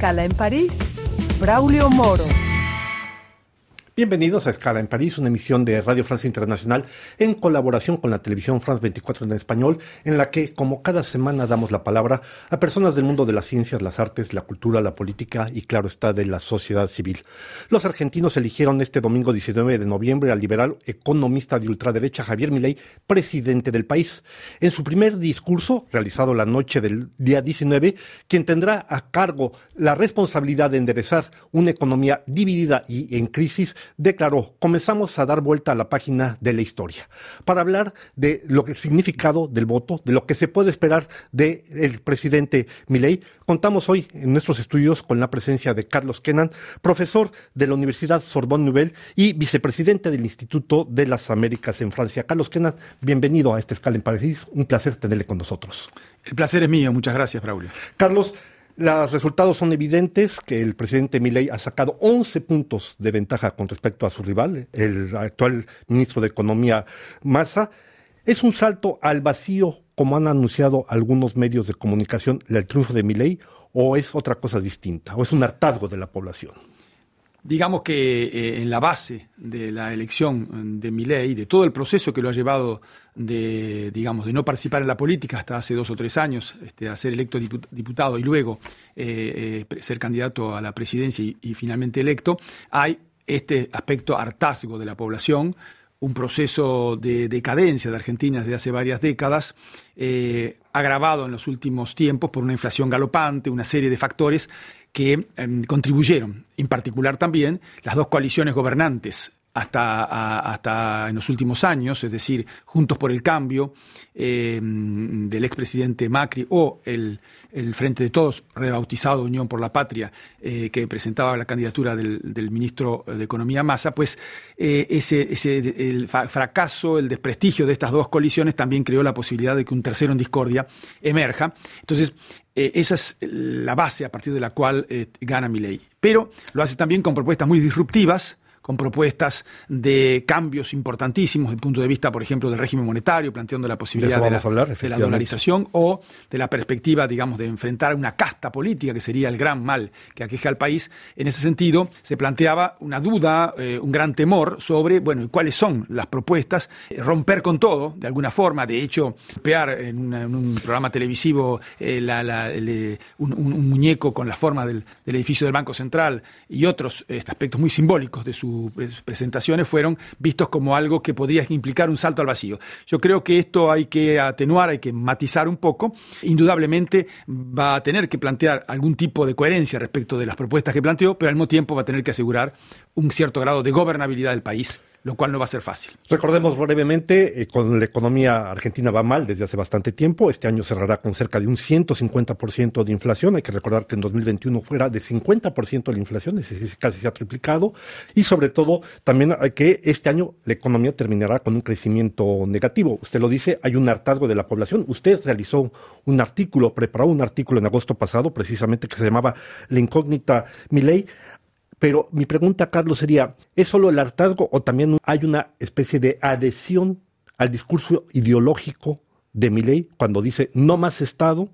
Escala en París, Braulio Moro. Bienvenidos a Escala en París, una emisión de Radio Francia Internacional en colaboración con la televisión France 24 en español, en la que, como cada semana, damos la palabra a personas del mundo de las ciencias, las artes, la cultura, la política y, claro está, de la sociedad civil. Los argentinos eligieron este domingo 19 de noviembre al liberal economista de ultraderecha Javier Milei presidente del país. En su primer discurso, realizado la noche del día 19, quien tendrá a cargo la responsabilidad de enderezar una economía dividida y en crisis, declaró, comenzamos a dar vuelta a la página de la historia para hablar de lo que significado del voto, de lo que se puede esperar del presidente Milei. Contamos hoy en nuestros estudios con la presencia de Carlos Kenan, profesor de la Universidad Sorbonne Nouvelle y vicepresidente del Instituto de las Américas en Francia. Carlos Kenan, bienvenido a este escala en París. Un placer tenerle con nosotros. El placer es mío. Muchas gracias, Braulio. Carlos, los resultados son evidentes que el presidente Milei ha sacado 11 puntos de ventaja con respecto a su rival, el actual ministro de Economía Massa. ¿Es un salto al vacío, como han anunciado algunos medios de comunicación, el triunfo de Milei, o es otra cosa distinta, o es un hartazgo de la población? Digamos que eh, en la base de la elección de Milei, de todo el proceso que lo ha llevado de, digamos, de no participar en la política hasta hace dos o tres años, este, a ser electo diputado y luego eh, eh, ser candidato a la presidencia y, finalmente electo, hay este aspecto hartazgo de la población, un proceso de decadencia de Argentina desde hace varias décadas, agravado en los últimos tiempos por una inflación galopante, una serie de factores que em, contribuyeron, en particular también las dos coaliciones gobernantes hasta, hasta en los últimos años, es decir, Juntos por el Cambio em, del expresidente Macri o el, Frente de Todos, rebautizado Unión por la Patria, eh, que presentaba la candidatura del, ministro de Economía Massa, pues eh, ese, ese, el fracaso, el desprestigio de estas dos coaliciones también creó la posibilidad de que un tercero en discordia emerja. Entonces, eh, esa es la base a partir de la cual eh, gana mi ley. Pero lo hace también con propuestas muy disruptivas, con propuestas de cambios importantísimos desde el punto de vista, por ejemplo, del régimen monetario, planteando la posibilidad de, la, dolarización o de la perspectiva, digamos, de enfrentar una casta política, que sería el gran mal que aqueja al país. En ese sentido, se planteaba una duda, eh, un gran temor sobre, bueno, cuáles son las propuestas, eh, romper con todo, de alguna forma, de hecho, pear en, un programa televisivo eh, un, muñeco con la forma del, del, edificio del Banco Central y otros aspectos muy simbólicos de su presentaciones fueron vistos como algo que podría implicar un salto al vacío. Yo creo que esto hay que atenuar, hay que matizar un poco. Indudablemente va a tener que plantear algún tipo de coherencia respecto de las propuestas que planteó, pero al mismo tiempo va a tener que asegurar un cierto grado de gobernabilidad del país lo cual no va a ser fácil. Recordemos brevemente, eh, con la economía argentina va mal desde hace bastante tiempo, este año cerrará con cerca de un 150% de inflación, hay que recordar que en 2021 fuera de 50% la inflación, es decir, casi se ha triplicado, y sobre todo también hay que este año la economía terminará con un crecimiento negativo. Usted lo dice, hay un hartazgo de la población. Usted realizó un artículo, preparó un artículo en agosto pasado, precisamente que se llamaba La incógnita Miley. Pero mi pregunta, Carlos, sería, ¿es solo el hartazgo o también hay una especie de adhesión al discurso ideológico de mi ley cuando dice no más Estado,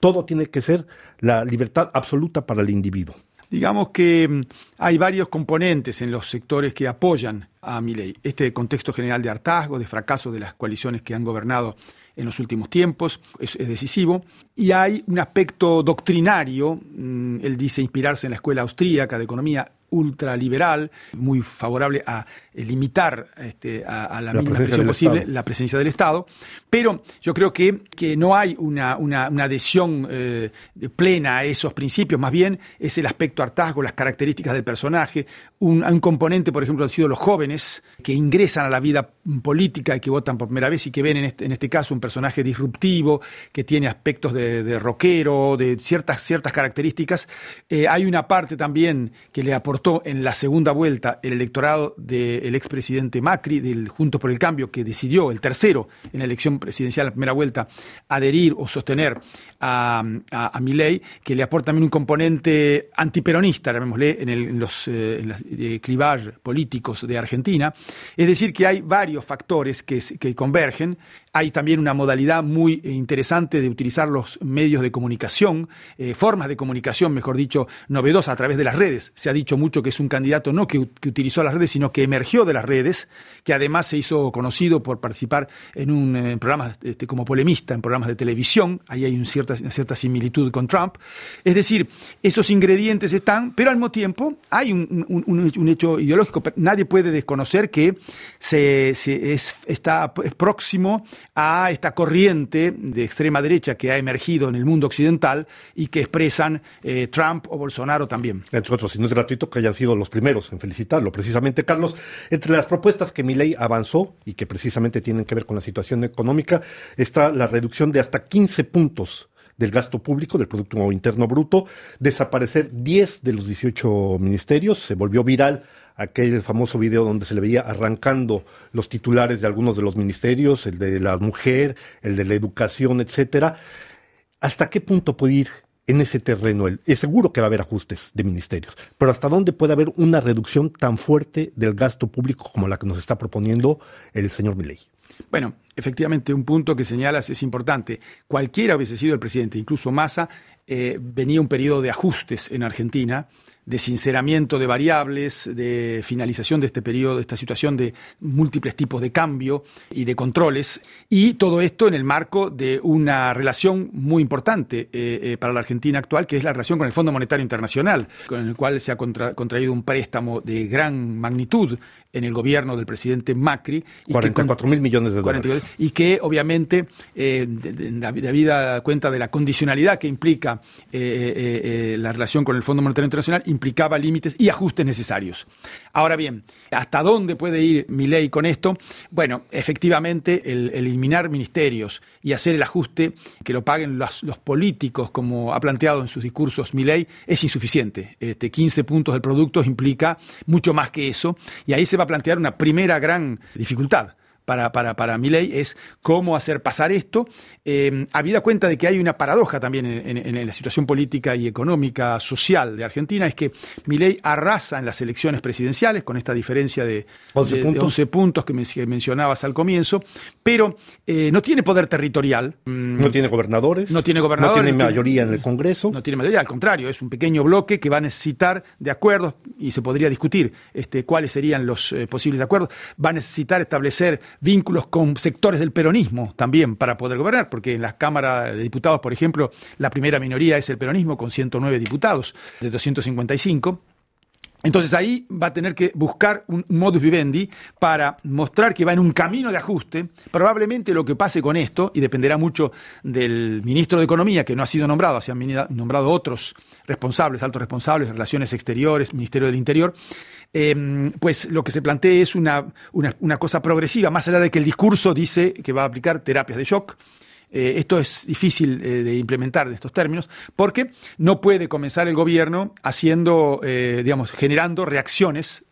todo tiene que ser la libertad absoluta para el individuo? Digamos que mm, hay varios componentes en los sectores que apoyan a mi ley. Este contexto general de hartazgo, de fracaso de las coaliciones que han gobernado en los últimos tiempos, es, decisivo. Y hay un aspecto doctrinario, mm, él dice inspirarse en la escuela austríaca de economía ultraliberal, muy favorable a eh, limitar este, a, la, mínima presión posible la presencia del Estado, pero yo creo que, que no hay una, una, adhesión eh, plena a esos principios, más bien es el aspecto hartazgo, las características del personaje, un, un, componente, por ejemplo, han sido los jóvenes que ingresan a la vida política y que votan por primera vez y que ven en este, en este caso un personaje disruptivo, que tiene aspectos de, rockero, de ciertas, ciertas características. Eh, hay una parte también que le en la segunda vuelta el electorado de el expresidente Macri, del Juntos por el Cambio, que decidió, el tercero en la elección presidencial, la primera vuelta, adherir o sostener a, a, Milei, que le aporta también un componente antiperonista, llamémosle, en, el, en los, eh, políticos de Argentina. Es decir, que hay varios factores que, que convergen Hay también una modalidad muy interesante de utilizar los medios de comunicación, eh, formas de comunicación, mejor dicho, novedosas a través de las redes. Se ha dicho mucho que es un candidato no que, utilizó las redes, sino que emergió de las redes, que además se hizo conocido por participar en un eh, programa este, como polemista en programas de televisión. Ahí hay una cierta, cierta similitud con Trump. Es decir, esos ingredientes están, pero al mismo tiempo hay un, hecho ideológico. Nadie puede desconocer que se, es, está es próximo a esta corriente de extrema derecha que ha emergido en el mundo occidental y que expresan eh, Trump o Bolsonaro también. Entre otros, y no es gratuito que hayan sido los primeros en felicitarlo. Precisamente, Carlos, entre las propuestas que mi ley avanzó y que precisamente tienen que ver con la situación económica, está la reducción de hasta 15 puntos del gasto público, del Producto Interno Bruto, desaparecer 10 de los 18 ministerios, se volvió viral aquel famoso video donde se le veía arrancando los titulares de algunos de los ministerios, el de la mujer, el de la educación, etcétera. ¿Hasta qué punto puede ir en ese terreno? Es seguro que va a haber ajustes de ministerios, pero ¿hasta dónde puede haber una reducción tan fuerte del gasto público como la que nos está proponiendo el señor Milei? Bueno, efectivamente, un punto que señalas es importante. Cualquiera hubiese sido el presidente, incluso Massa, eh, venía un periodo de ajustes en Argentina de sinceramiento de variables, de finalización de este periodo, de esta situación de múltiples tipos de cambio y de controles, y todo esto en el marco de una relación muy importante eh, eh, para la Argentina actual, que es la relación con el Fondo Monetario Internacional, con el cual se ha contraído un préstamo de gran magnitud en el gobierno del presidente Macri. Y 44 mil millones de dólares. Y que obviamente, eh, debida cuenta de la condicionalidad que implica eh, eh, eh, la relación con el Fondo Monetario Internacional, implicaba límites y ajustes necesarios. Ahora bien, ¿hasta dónde puede ir mi ley con esto? Bueno, efectivamente, el, eliminar ministerios y hacer el ajuste que lo paguen los, políticos, como ha planteado en sus discursos mi ley, es insuficiente. Este, 15 puntos del producto implica mucho más que eso, y ahí se va a plantear una primera gran dificultad para, para, para mi ley es cómo hacer pasar esto, eh, habida cuenta de que hay una paradoja también en, la situación política y económica, social de Argentina, es que mi ley arrasa en las elecciones presidenciales, con esta diferencia de 11 puntos, que, mencionabas al comienzo, pero eh, no tiene poder territorial. Mm, no tiene gobernadores. No tiene gobernadores. No tiene mayoría en el Congreso. No tiene mayoría, al contrario, es un pequeño bloque que va a necesitar de acuerdos, y se podría discutir este, cuáles serían los eh, posibles acuerdos, va a necesitar establecer vínculos con sectores del peronismo también para poder gobernar, porque en la Cámara de Diputados, por ejemplo, la primera minoría es el peronismo con 109 diputados de 255. Entonces ahí va a tener que buscar un modus vivendi para mostrar que va en un camino de ajuste. Probablemente lo que pase con esto, y dependerá mucho del ministro de Economía, que no ha sido nombrado, se han nombrado otros responsables, altos responsables, relaciones exteriores, Ministerio del Interior, Em, pues lo que se plantea es una, una, cosa progresiva, más allá de que el discurso dice que va a aplicar terapias de shock, eh, esto es difícil eh, de implementar en estos términos, porque no puede comenzar el gobierno haciendo, eh, digamos, generando reacciones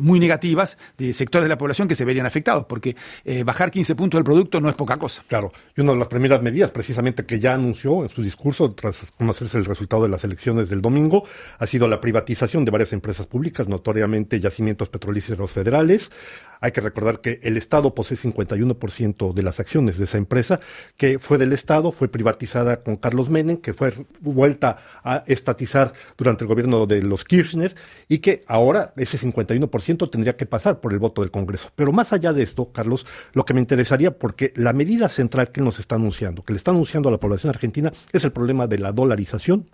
muy negativas de sectores de la población que se verían afectados, porque bajar 15 puntos del producto no es poca cosa. Claro, y una de las primeras medidas, precisamente que ya anunció en su discurso, tras conocerse el resultado de las elecciones del domingo, ha sido la privatización de varias empresas públicas, notoriamente yacimientos petrolíferos federales. Hay que recordar que el Estado posee 51% de las acciones de esa empresa, que fue del Estado, fue privatizada con Carlos Menem, que fue vuelta a estatizar durante el gobierno de los Kirchner y que ahora ese 51% tendría que pasar por el voto del Congreso. Pero más allá de esto, Carlos, lo que me interesaría, porque la medida central que nos está anunciando, que le está anunciando a la población argentina, es el problema de la dolarización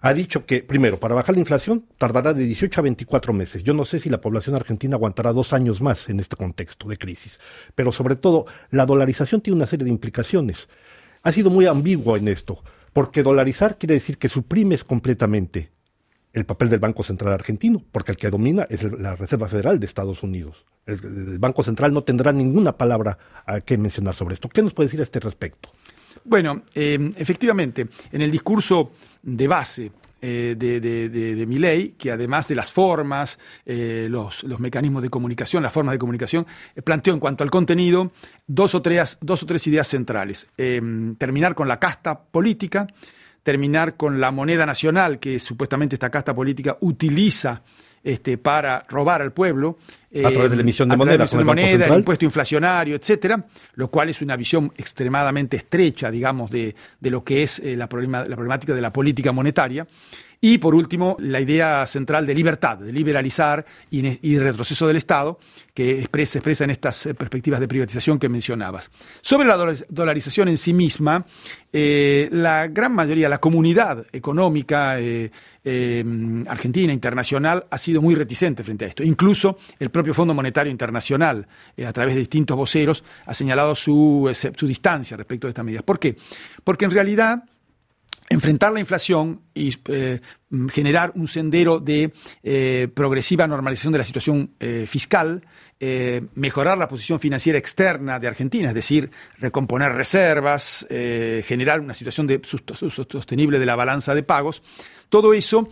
ha dicho que, primero, para bajar la inflación tardará de 18 a 24 meses. Yo no sé si la población argentina aguantará dos años más en este contexto de crisis. Pero sobre todo, la dolarización tiene una serie de implicaciones. Ha sido muy ambiguo en esto, porque dolarizar quiere decir que suprimes completamente el papel del Banco Central argentino, porque el que domina es la Reserva Federal de Estados Unidos. El, Banco Central no tendrá ninguna palabra a que mencionar sobre esto. ¿Qué nos puede decir a este respecto? Bueno, eh, efectivamente, en el discurso de base eh, de, de, de, que además de las formas, eh, los, mecanismos de comunicación, las formas de comunicación, planteó en cuanto al contenido dos o tres ideas centrales. terminar con la casta política, terminar con la moneda nacional que supuestamente esta casta política utiliza este, para robar al pueblo. a través de la emisión de moneda, de moneda el, impuesto inflacionario, etcétera, lo cual es una visión extremadamente estrecha, digamos, de, de lo que es la, problema, la problemática de la política monetaria. Y por último, la idea central de libertad, de liberalizar y, retroceso del Estado, que se expresa en estas eh, perspectivas de privatización que mencionabas. Sobre la dolarización en sí misma, eh, la gran mayoría, la comunidad económica eh, argentina, internacional, ha sido muy reticente frente a esto. Incluso el propio Fondo Monetario Internacional, a través de distintos voceros, ha señalado su, su distancia respecto a estas medidas. ¿Por qué? Porque en realidad enfrentar la inflación y eh, generar un sendero de eh, progresiva normalización de la situación eh, fiscal, mejorar la posición financiera externa de Argentina, es decir, recomponer reservas, generar una situación de, sostenible de la balanza de pagos, todo eso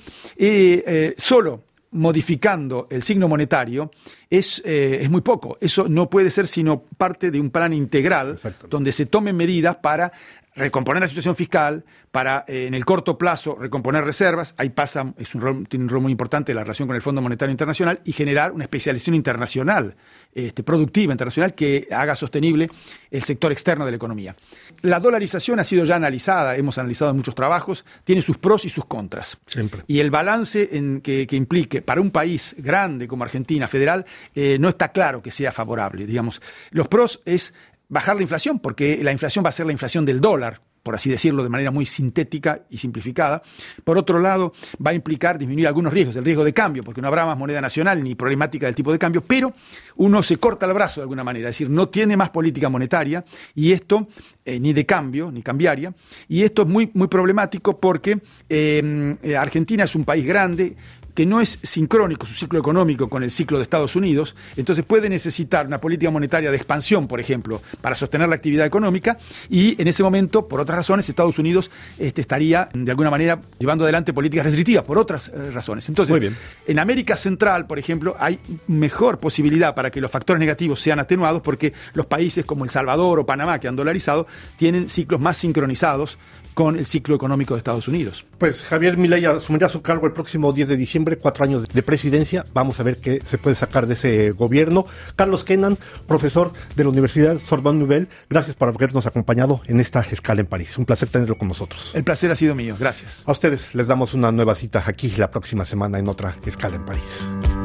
solo modificando el signo monetario es, es, muy poco. Eso no puede ser sino parte de un plan integral donde se tomen medidas para recomponer la situación fiscal, para eh, en el corto plazo recomponer reservas, ahí pasa, es un rol, tiene un rol muy importante la relación con el Fondo Monetario Internacional y generar una especialización internacional, este, productiva internacional, que haga sostenible el sector externo de la economía. La dolarización ha sido ya analizada, hemos analizado en muchos trabajos, tiene sus pros y sus contras. Siempre. Y el balance en que, implique para un país grande como Argentina, federal, eh, no está claro que sea favorable. Digamos, los pros es bajar la inflación, porque la inflación va a ser la inflación del dólar, por así decirlo de manera muy sintética y simplificada. Por otro lado, va a implicar disminuir algunos riesgos, el riesgo de cambio, porque no habrá más moneda nacional ni problemática del tipo de cambio, pero uno se corta el brazo de alguna manera, es decir, no tiene más política monetaria y esto, eh, ni de cambio, ni cambiaria, y esto es muy, muy problemático porque eh, Argentina es un país grande, que no es sincrónico su ciclo económico con el ciclo de Estados Unidos, entonces puede necesitar una política monetaria de expansión, por ejemplo, para sostener la actividad económica, y en ese momento, por otras razones, Estados Unidos este, estaría de alguna manera llevando adelante políticas restrictivas, por otras eh, razones. Entonces, en América Central, por ejemplo, hay mejor posibilidad para que los factores negativos sean atenuados porque los países como El Salvador o Panamá, que han dolarizado, tienen ciclos más sincronizados con el ciclo económico de Estados Unidos. Pues Javier Milei asumirá su cargo el próximo 10 de diciembre, cuatro años de presidencia. Vamos a ver qué se puede sacar de ese gobierno. Carlos Kenan, profesor de la Universidad Sorbonne Nouvelle, gracias por habernos acompañado en esta escala en París. Un placer tenerlo con nosotros. El placer ha sido mío, gracias. A ustedes les damos una nueva cita aquí la próxima semana en otra escala en París.